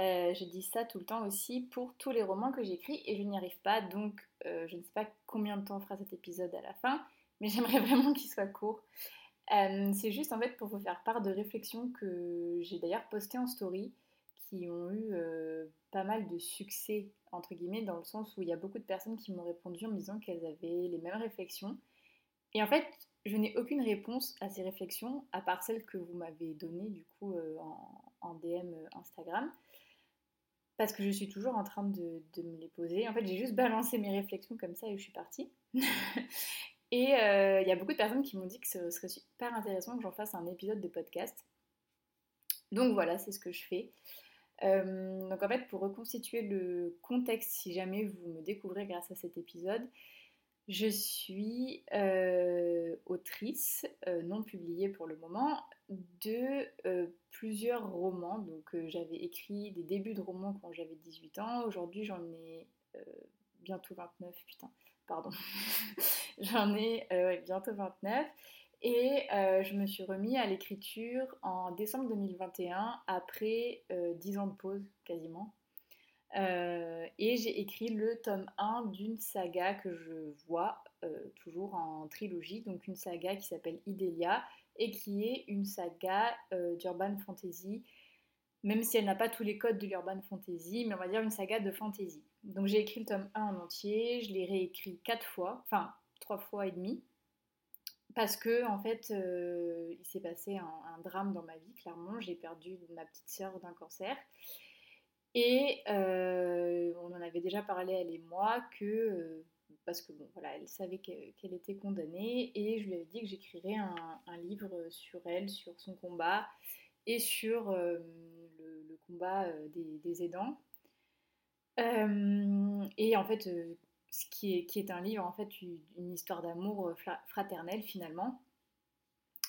euh, je dis ça tout le temps aussi pour tous les romans que j'écris et je n'y arrive pas, donc euh, je ne sais pas combien de temps fera cet épisode à la fin, mais j'aimerais vraiment qu'il soit court. Euh, c'est juste en fait pour vous faire part de réflexions que j'ai d'ailleurs postées en story qui ont eu pas mal de succès entre guillemets dans le sens où il y a beaucoup de personnes qui m'ont répondu en me disant qu'elles avaient les mêmes réflexions. Et en fait, je n'ai aucune réponse à ces réflexions à part celle que vous m'avez donnée du coup en DM Instagram parce que je suis toujours en train de, me les poser. En fait, j'ai juste balancé mes réflexions comme ça et je suis partie. et euh, il y a beaucoup de personnes qui m'ont dit que ce serait super intéressant que j'en fasse un épisode de podcast. Donc voilà, c'est ce que je fais. Euh, donc en fait, pour reconstituer le contexte, si jamais vous me découvrez grâce à cet épisode, je suis autrice, non publiée pour le moment, de plusieurs romans. Donc j'avais écrit des débuts de romans quand j'avais 18 ans. Aujourd'hui j'en ai bientôt 29, putain, pardon. j'en ai bientôt 29. Et je me suis remis à l'écriture en décembre 2021, après 10 ans de pause quasiment. Et j'ai écrit le tome 1 d'une saga que je vois toujours en trilogie, donc une saga qui s'appelle Idélia, et qui est une saga euh, d'urban fantasy, même si elle n'a pas tous les codes de l'urban fantasy, mais on va dire une saga de fantasy. Donc j'ai écrit le tome 1 en entier, je l'ai réécrit 4 fois, enfin 3 fois et demi, parce que en fait euh, il s'est passé un, drame dans ma vie, clairement, j'ai perdu ma petite sœur d'un cancer. Et euh, on en avait déjà parlé, elle et moi, que parce que bon, voilà, elle savait qu'elle était condamnée et je lui avais dit que j'écrirais un, livre sur elle, sur son combat et sur euh, le, combat euh, des, aidants. Euh, et en fait, ce qui est, qui est, un livre, en fait, une, histoire d'amour fraternel finalement,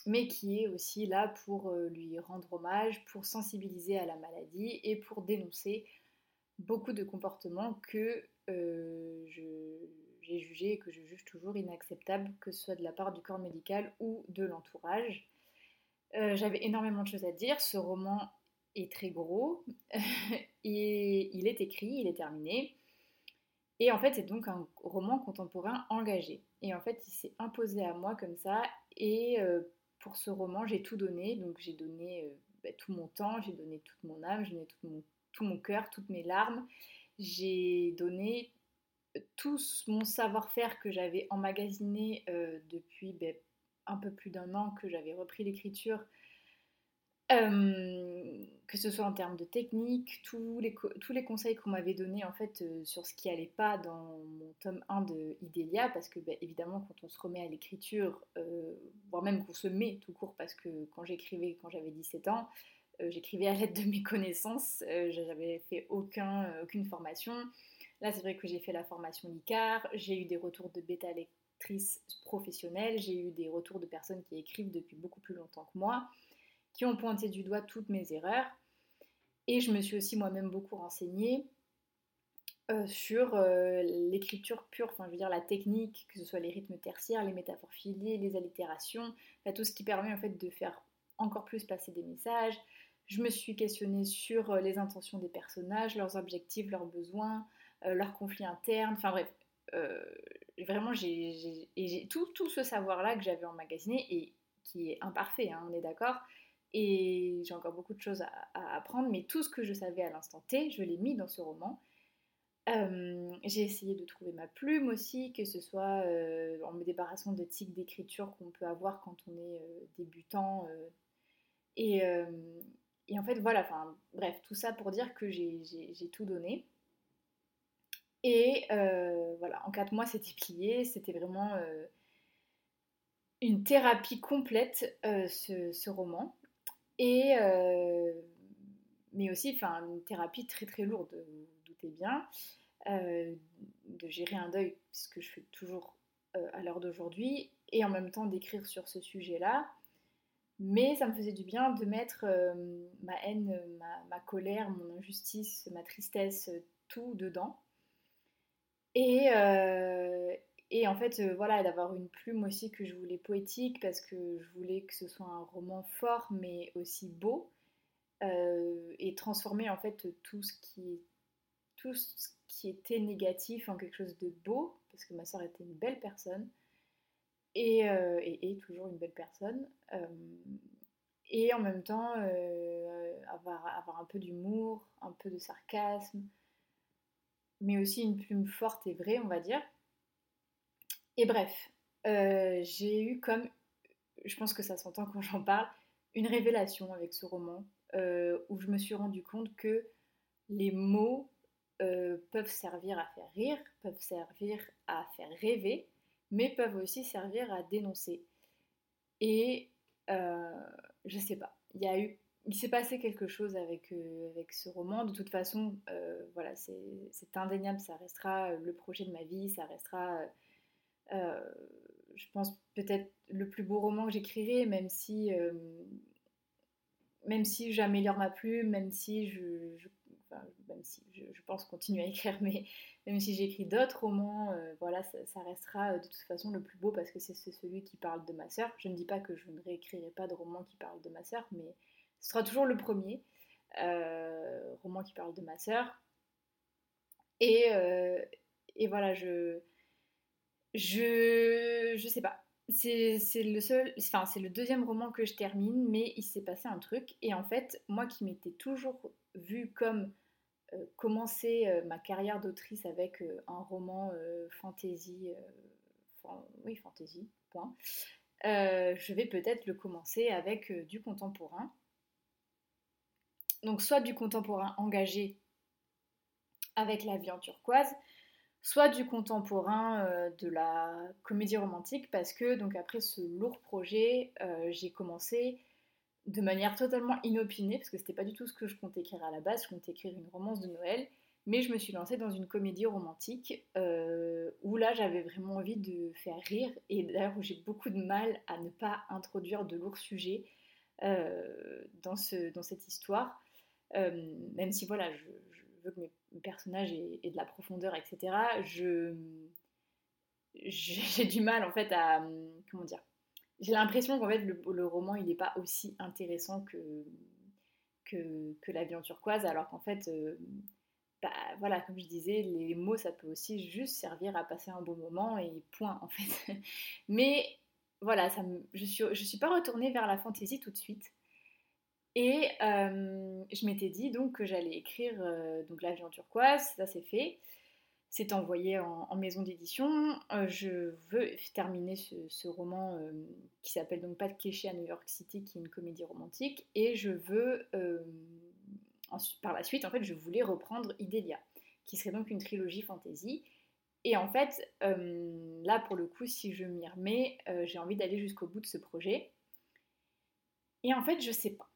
mais qui est aussi là pour lui rendre hommage, pour sensibiliser à la maladie et pour dénoncer beaucoup de comportements que je j'ai jugé et que je juge toujours inacceptable, que ce soit de la part du corps médical ou de l'entourage. Euh, j'avais énormément de choses à dire. Ce roman est très gros et il est écrit, il est terminé. Et en fait, c'est donc un roman contemporain engagé. Et en fait, il s'est imposé à moi comme ça. Et euh, pour ce roman, j'ai tout donné. Donc, j'ai donné euh, bah, tout mon temps, j'ai donné toute mon âme, j'ai donné tout mon, tout cœur, toutes mes larmes. J'ai donné tout mon savoir-faire que j'avais emmagasiné euh, depuis ben, un peu plus d'un an que j'avais repris l'écriture, que ce soit en termes de technique, tous les, tous les conseils qu'on m'avait donnés en fait sur ce qui allait pas dans mon tome 1 de Idélia, parce que ben, évidemment quand on se remet à l'écriture, voire même qu'on se met tout court, parce que quand j'écrivais quand j'avais 17 ans, j'écrivais à l'aide de mes connaissances, j'avais fait aucun, aucune formation. Là, c'est vrai que j'ai fait la formation LICAR, j'ai eu des retours de bêta lectrices professionnelles, j'ai eu des retours de personnes qui écrivent depuis beaucoup plus longtemps que moi, qui ont pointé du doigt toutes mes erreurs. Et je me suis aussi moi-même beaucoup renseignée euh, sur euh, l'écriture pure, enfin je veux dire la technique, que ce soit les rythmes tertiaires, les métaphores filées, les allitérations, tout ce qui permet en fait de faire encore plus passer des messages. Je me suis questionnée sur euh, les intentions des personnages, leurs objectifs, leurs besoins, leurs conflits internes, enfin bref, vraiment j'ai tout, tout, ce savoir-là que j'avais emmagasiné et qui est imparfait, hein, on est d'accord, et j'ai encore beaucoup de choses à, apprendre, mais tout ce que je savais à l'instant T, je l'ai mis dans ce roman. Euh, j'ai essayé de trouver ma plume aussi, que ce soit en me débarrassant de tics d'écriture qu'on peut avoir quand on est débutant. et, en fait, voilà, enfin bref, tout ça pour dire que j'ai tout donné. Et euh, voilà, en quatre mois, c'était plié. C'était vraiment euh, une thérapie complète, euh, ce, roman. Et, mais aussi, enfin, une thérapie très très lourde, vous, doutez bien. de gérer un deuil, ce que je fais toujours à l'heure d'aujourd'hui, et en même temps d'écrire sur ce sujet-là. Mais ça me faisait du bien de mettre ma haine, ma, colère, mon injustice, ma tristesse, tout dedans. Et, et en fait, voilà, d'avoir une plume aussi que je voulais poétique parce que je voulais que ce soit un roman fort mais aussi beau et transformer en fait tout ce qui tout ce qui était négatif en quelque chose de beau parce que ma soeur était une belle personne et, et, toujours une belle personne et en même temps avoir, avoir un peu d'humour, un peu de sarcasme mais aussi une plume forte et vraie on va dire et bref, euh, j'ai eu comme, je pense que ça s'entend quand j'en parle, une révélation avec ce roman euh, où je me suis rendu compte que les mots euh, peuvent servir à faire rire, peuvent servir à faire rêver, mais peuvent aussi servir à dénoncer. Et je sais pas, il y a eu, il s'est passé quelque chose avec, avec ce roman. De toute façon, voilà, c'est indéniable, ça restera le projet de ma vie, ça restera je pense peut-être le plus beau roman que j'écrirai, même si, euh, même si j'améliore ma plume, même si je, pense continuer à écrire, mais même si j'écris d'autres romans, euh, voilà, ça, restera de toute façon le plus beau parce que c'est celui qui parle de ma sœur. Je ne dis pas que je ne réécrirai pas de roman qui parle de ma sœur, mais ce sera toujours le premier roman qui parle de ma sœur. Et voilà, je, je, je sais pas. C'est le seul, enfin c'est le deuxième roman que je termine, mais il s'est passé un truc. Et en fait, moi qui m'étais toujours vue comme euh, commencer euh, ma carrière d'autrice avec euh, un roman fantasy, oui fantasy, point. je vais peut-être le commencer avec du contemporain. Donc soit du contemporain engagé avec la vie en turquoise, soit du contemporain, euh, de la comédie romantique, parce que donc après ce lourd projet, euh, j'ai commencé de manière totalement inopinée, parce que c'était pas du tout ce que je comptais écrire à la base, je comptais écrire une romance de Noël, mais je me suis lancée dans une comédie romantique euh, où là j'avais vraiment envie de faire rire, et d'ailleurs où j'ai beaucoup de mal à ne pas introduire de lourds sujets dans, ce, dans cette histoire, même si voilà, je que mes personnage et, de la profondeur, etc., je j'ai du mal en fait à comment dire. J'ai l'impression qu'en fait le, roman il n'est pas aussi intéressant que que, turquoise, alors qu'en fait euh, bah, voilà, comme je disais, les mots, ça peut aussi juste servir à passer un bon moment et point, en fait. Mais voilà, ça je ne suis, je suis pas retournée vers la fantaisie tout de suite. Et euh, je m'étais dit donc que j'allais écrire euh, donc l'avion turquoise, ça c'est fait. C'est envoyé en, maison d'édition. Euh, je veux terminer ce, roman qui s'appelle donc Pas de cliché à New York City, qui est une comédie romantique. Et je veux, par la suite, en fait, je voulais reprendre Idélia, qui serait donc une trilogie fantasy. Et en fait, là pour le coup, si je m'y remets, j'ai envie d'aller jusqu'au bout de ce projet. Et en fait, je sais pas.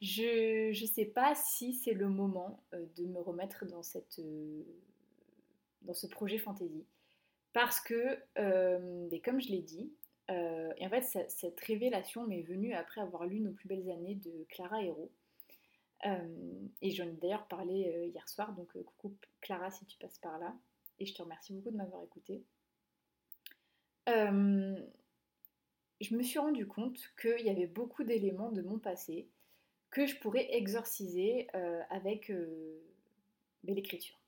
Je ne sais pas si c'est le moment euh, de me remettre dans, cette, euh, dans ce projet fantasy. Parce que, euh, comme je l'ai dit, et en fait cette révélation m'est venue après avoir lu Nos plus belles années de Clara Hérault. et j'en ai d'ailleurs parlé hier soir, donc coucou Clara si tu passes par là. Et je te remercie beaucoup de m'avoir écouté je me suis rendu compte qu'il y avait beaucoup d'éléments de mon passé que je pourrais exorciser euh, avec euh, l'écriture.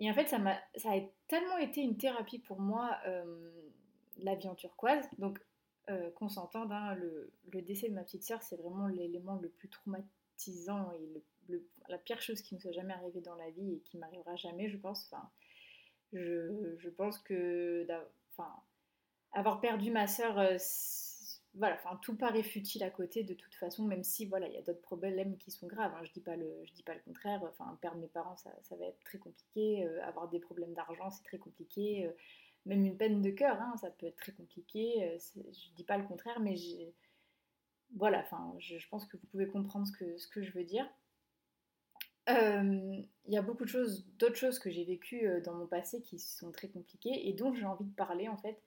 Et en fait, ça, a, ça a tellement été une thérapie pour moi, euh, la vie en turquoise. Donc, qu'on s'entende, hein, le, décès de ma petite sœur, c'est vraiment l'élément le plus traumatisant et la pire chose qui me soit jamais arrivée dans la vie et qui m'arrivera jamais, je pense. Enfin, je, je pense que enfin, avoir perdu ma sœur voilà, enfin tout paraît futile à côté de toute façon, même si voilà, il y a d'autres problèmes qui sont graves. Hein. je dis pas le, je dis pas le contraire. Enfin, perdre mes parents, ça, va être très compliqué. Euh, avoir des problèmes d'argent, c'est très compliqué. Euh, même une peine de cœur, hein, ça peut être très compliqué. Euh, je dis pas le contraire, mais voilà, enfin, je, pense que vous pouvez comprendre ce que, ce que je veux dire. il y a beaucoup de choses, d'autres choses que j'ai vécues dans mon passé qui sont très compliquées et dont j'ai envie de parler en fait.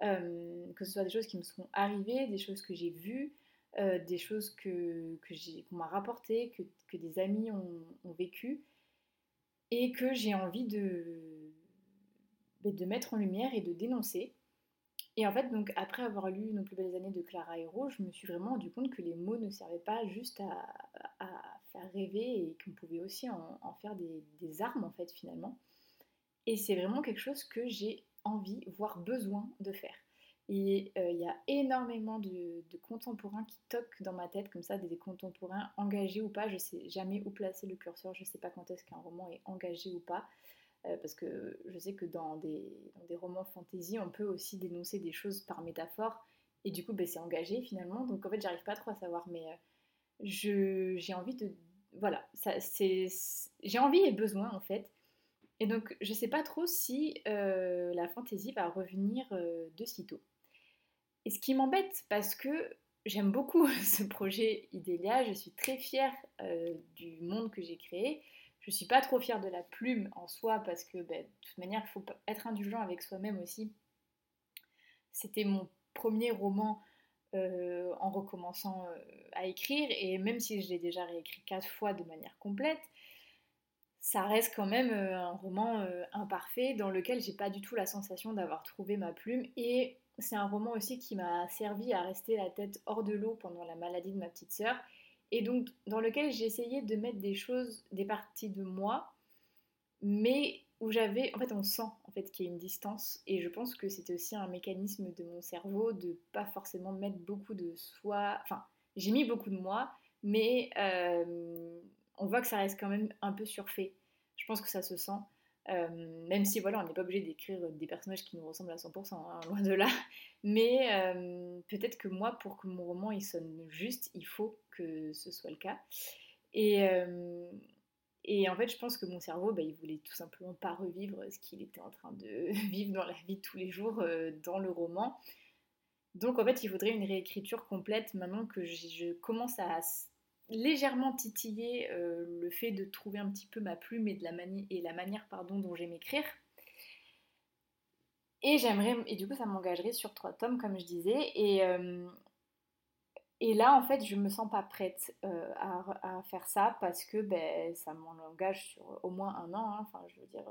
Que ce soit des choses qui me sont arrivées, des choses que j'ai vues, des choses que, que qu'on m'a rapportées, que, que, des amis ont, ont vécues et que j'ai envie de, ben, de mettre en lumière et de dénoncer. Et en fait, donc après avoir lu Nos plus belles années de Clara Hérault, je me suis vraiment rendu compte que les mots ne servaient pas juste à, faire rêver et qu'on pouvait aussi en, faire des, armes en fait finalement. Et c'est vraiment quelque chose que j'ai envie, voire besoin de faire. Et euh, il y a énormément de, contemporains qui toquent dans ma tête comme ça, des, contemporains engagés ou pas. Je sais jamais où placer le curseur, je sais pas quand est-ce qu'un roman est engagé ou pas. Euh, parce que je sais que dans des, romans fantasy, on peut aussi dénoncer des choses par métaphore, et du coup, ben, c'est engagé finalement. Donc en fait, j'arrive pas trop à savoir, mais euh, j'ai envie de. Voilà, j'ai envie et besoin en fait. Et donc, je sais pas trop si euh, la fantasy va revenir de sitôt. Et ce qui m'embête, parce que j'aime beaucoup ce projet Idélia, je suis très fière du monde que j'ai créé. Je suis pas trop fière de la plume en soi parce que ben, de toute manière, il faut être indulgent avec soi-même aussi. C'était mon premier roman euh, en recommençant euh, à écrire et même si je l'ai déjà réécrit quatre fois de manière complète, ça reste quand même euh, un roman imparfait dans lequel j'ai pas du tout la sensation d'avoir trouvé ma plume et c'est un roman aussi qui m'a servi à rester la tête hors de l'eau pendant la maladie de ma petite sœur et donc dans lequel j'ai essayé de mettre des choses, des parties de moi, mais où j'avais, en fait on sent en fait qu'il y a une distance, et je pense que c'était aussi un mécanisme de mon cerveau de pas forcément mettre beaucoup de soi, enfin j'ai mis beaucoup de moi, mais euh, on voit que ça reste quand même un peu surfait. Je pense que ça se sent. Euh, même si voilà, on n'est pas obligé d'écrire des personnages qui nous ressemblent à 100%, hein, loin de là. Mais euh, peut-être que moi, pour que mon roman il sonne juste, il faut que ce soit le cas. Et, euh, et en fait, je pense que mon cerveau, bah, il voulait tout simplement pas revivre ce qu'il était en train de vivre dans la vie de tous les jours dans le roman. Donc en fait, il faudrait une réécriture complète maintenant que je commence à légèrement titillé euh, le fait de trouver un petit peu ma plume et, de la, et la manière pardon, dont j'aime écrire. Et j'aimerais, et du coup ça m'engagerait sur trois tomes comme je disais. Et, euh, là en fait je me sens pas prête euh, à, faire ça parce que ben, ça m'engage sur au moins un an. Hein. Enfin je veux dire,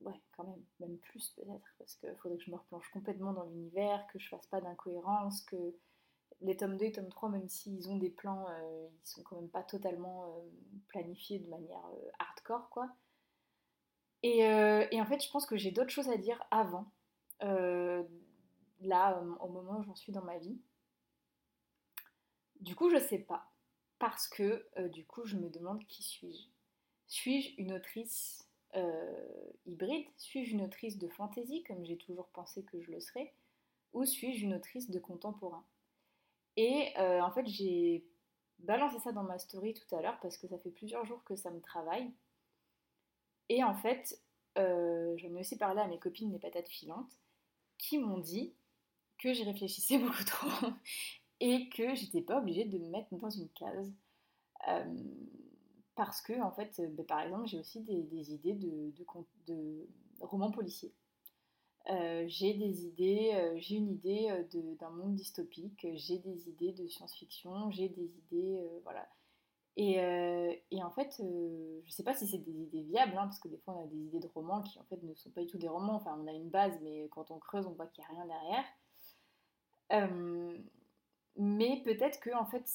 ouais quand même, même plus peut-être parce qu'il faudrait que je me replonge complètement dans l'univers, que je fasse pas d'incohérence, que les tomes 2 et tome 3, même s'ils ont des plans, euh, ils sont quand même pas totalement euh, planifiés de manière euh, hardcore, quoi. Et, et, en fait, je pense que j'ai d'autres choses à dire avant, là, au moment où j'en suis dans ma vie. Du coup, je sais pas, parce que du coup, je me demande qui suis-je. Suis-je une autrice hybride? Suis-je une autrice de fantasy, comme j'ai toujours pensé que je le serais? Ou suis-je une autrice de contemporain? Et euh, en fait, j'ai balancé ça dans ma story tout à l'heure parce que ça fait plusieurs jours que ça me travaille. Et en fait, euh, j'en ai aussi parlé à mes copines les patates filantes qui m'ont dit que j'y réfléchissais beaucoup trop et que j'étais pas obligée de me mettre dans une case. Euh, parce que, en fait, bah, par exemple, j'ai aussi des, idées de, de romans policiers. Euh, j'ai des idées, euh, j'ai une idée euh, d'un monde dystopique, j'ai des idées de science-fiction, j'ai des idées, voilà. Et, en fait, je ne sais pas si c'est des idées viables, hein, parce que des fois on a des idées de romans qui en fait ne sont pas du tout des romans. Enfin, on a une base, mais quand on creuse, on voit qu'il n'y a rien derrière. mais peut-être que en fait,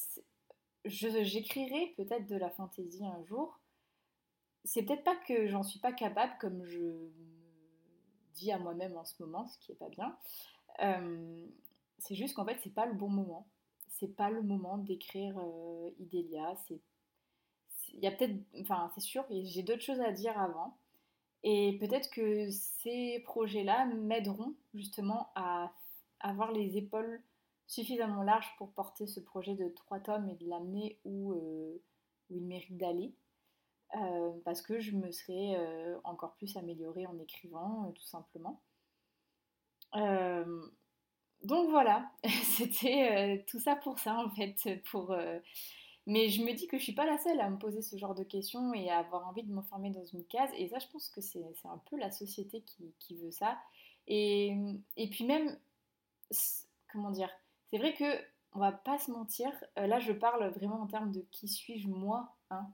j'écrirai peut-être de la fantaisie un jour. C'est peut-être pas que j'en suis pas capable, comme je dit à moi-même en ce moment, ce qui est pas bien. Euh, c'est juste qu'en fait, c'est pas le bon moment. C'est pas le moment d'écrire euh, Idélia. C'est, peut-être, enfin, c'est sûr, j'ai d'autres choses à dire avant. Et peut-être que ces projets-là m'aideront justement à avoir les épaules suffisamment larges pour porter ce projet de trois tomes et de l'amener où, euh, où il mérite d'aller. Euh, parce que je me serais euh, encore plus améliorée en écrivant, euh, tout simplement. donc voilà, c'était tout ça pour ça en fait, pour Mais je me dis que je suis pas la seule à me poser ce genre de questions et à avoir envie de m'enfermer dans une case. Et ça, je pense que c'est un peu la société qui, veut ça. Et, et, puis même, comment dire, c'est vrai que on va pas se mentir. Là, je parle vraiment en termes de qui suis-je moi, hein,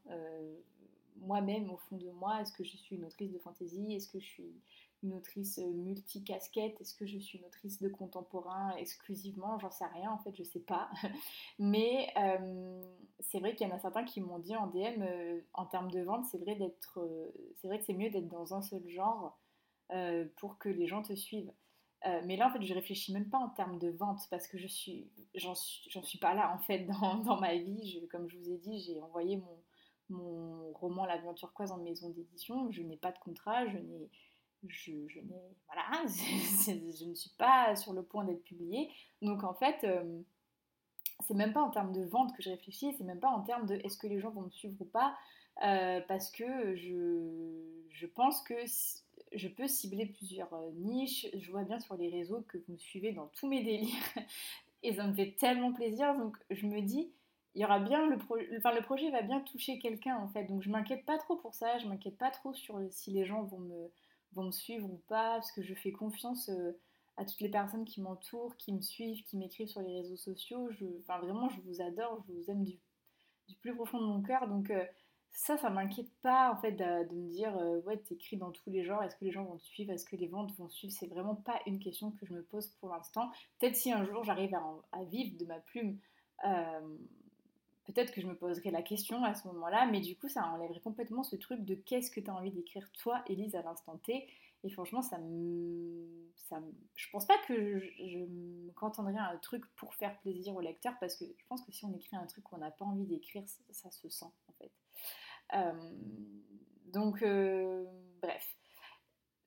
moi-même au fond de moi. Est-ce que je suis une autrice de fantasy Est-ce que je suis une autrice euh, multicasquette Est-ce que je suis une autrice de contemporain exclusivement J'en sais rien, en fait, je sais pas. Mais c'est vrai qu'il y en a certains qui m'ont dit en DM, en termes de vente, c'est vrai d'être, c'est vrai que c'est mieux d'être dans un seul genre pour que les gens te suivent. Euh, mais là, en fait, je réfléchis même pas en termes de vente parce que je suis, j'en suis, suis, pas là en fait dans, dans ma vie. comme je vous ai dit, j'ai envoyé mon, mon roman L'aventure turquoise en maison d'édition. Je n'ai pas de contrat, je n'ai, je, je n'ai, voilà, je ne suis pas sur le point d'être publiée. Donc en fait, euh, c'est même pas en termes de vente que je réfléchis, c'est même pas en termes de est-ce que les gens vont me suivre ou pas, euh, parce que je, je pense que je peux cibler plusieurs euh, niches. Je vois bien sur les réseaux que vous me suivez dans tous mes délires et ça me fait tellement plaisir. Donc je me dis, il y aura bien le, enfin, le projet va bien toucher quelqu'un en fait. Donc je m'inquiète pas trop pour ça. Je m'inquiète pas trop sur si les gens vont me, vont me suivre ou pas parce que je fais confiance. Euh, à toutes les personnes qui m'entourent, qui me suivent, qui m'écrivent sur les réseaux sociaux. Je, enfin, vraiment, je vous adore, je vous aime du, plus profond de mon cœur. Donc, euh, ça, ça m'inquiète pas en fait de, me dire euh, ouais, t'écris dans tous les genres, est-ce que les gens vont te suivre, est-ce que les ventes vont suivre? C'est vraiment pas une question que je me pose pour l'instant. Peut-être si un jour j'arrive à, vivre de ma plume, peut-être que je me poserai la question à ce moment-là, mais du coup, ça enlèverait complètement ce truc de qu'est-ce que tu as envie d'écrire toi, Elise, à l'instant T. Et franchement, ça me, je pense pas que je, me contenterai un truc pour faire plaisir au lecteur, parce que je pense que si on écrit un truc qu'on n'a pas envie d'écrire, ça se sent en fait. Euh, donc, euh, bref.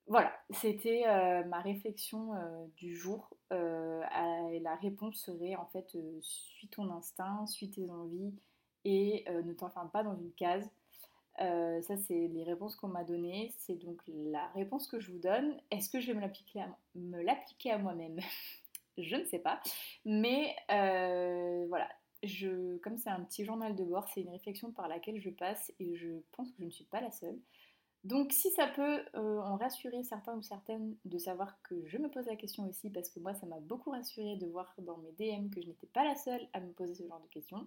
Voilà, c'était euh, ma réflexion du jour. et la réponse serait en fait suis ton instinct, suis tes envies et ne t'enferme pas dans une case. ça, c'est les réponses qu'on m'a données. C'est donc la réponse que je vous donne. Est-ce que je vais me l'appliquer à, moi-même? Je ne sais pas. Mais voilà, comme c'est un petit journal de bord, c'est une réflexion par laquelle je passe et je pense que je ne suis pas la seule. Donc si ça peut euh, en rassurer certains ou certaines de savoir que je me pose la question aussi, parce que moi ça m'a beaucoup rassuré de voir dans mes DM que je n'étais pas la seule à me poser ce genre de questions,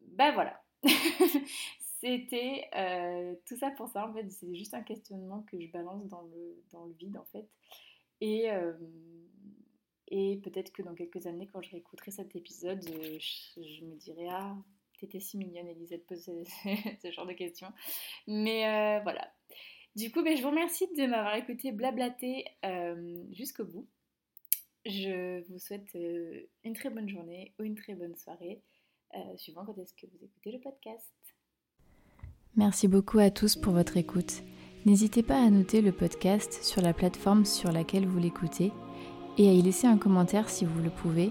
ben voilà. C'était euh, tout ça pour ça en fait, c'est juste un questionnement que je balance dans le, vide en fait. Et, euh, et peut-être que dans quelques années, quand je réécouterai cet épisode, euh, je, me dirai Ah, t'étais si mignonne, Elisa, de poser ce, genre de questions. Mais euh, voilà. Du coup, ben, je vous remercie de m'avoir écouté blablater euh, jusqu'au bout. Je vous souhaite une très bonne journée ou une très bonne soirée, suivant quand est-ce que vous écoutez le podcast. Merci beaucoup à tous pour votre écoute. N'hésitez pas à noter le podcast sur la plateforme sur laquelle vous l'écoutez et à y laisser un commentaire si vous le pouvez.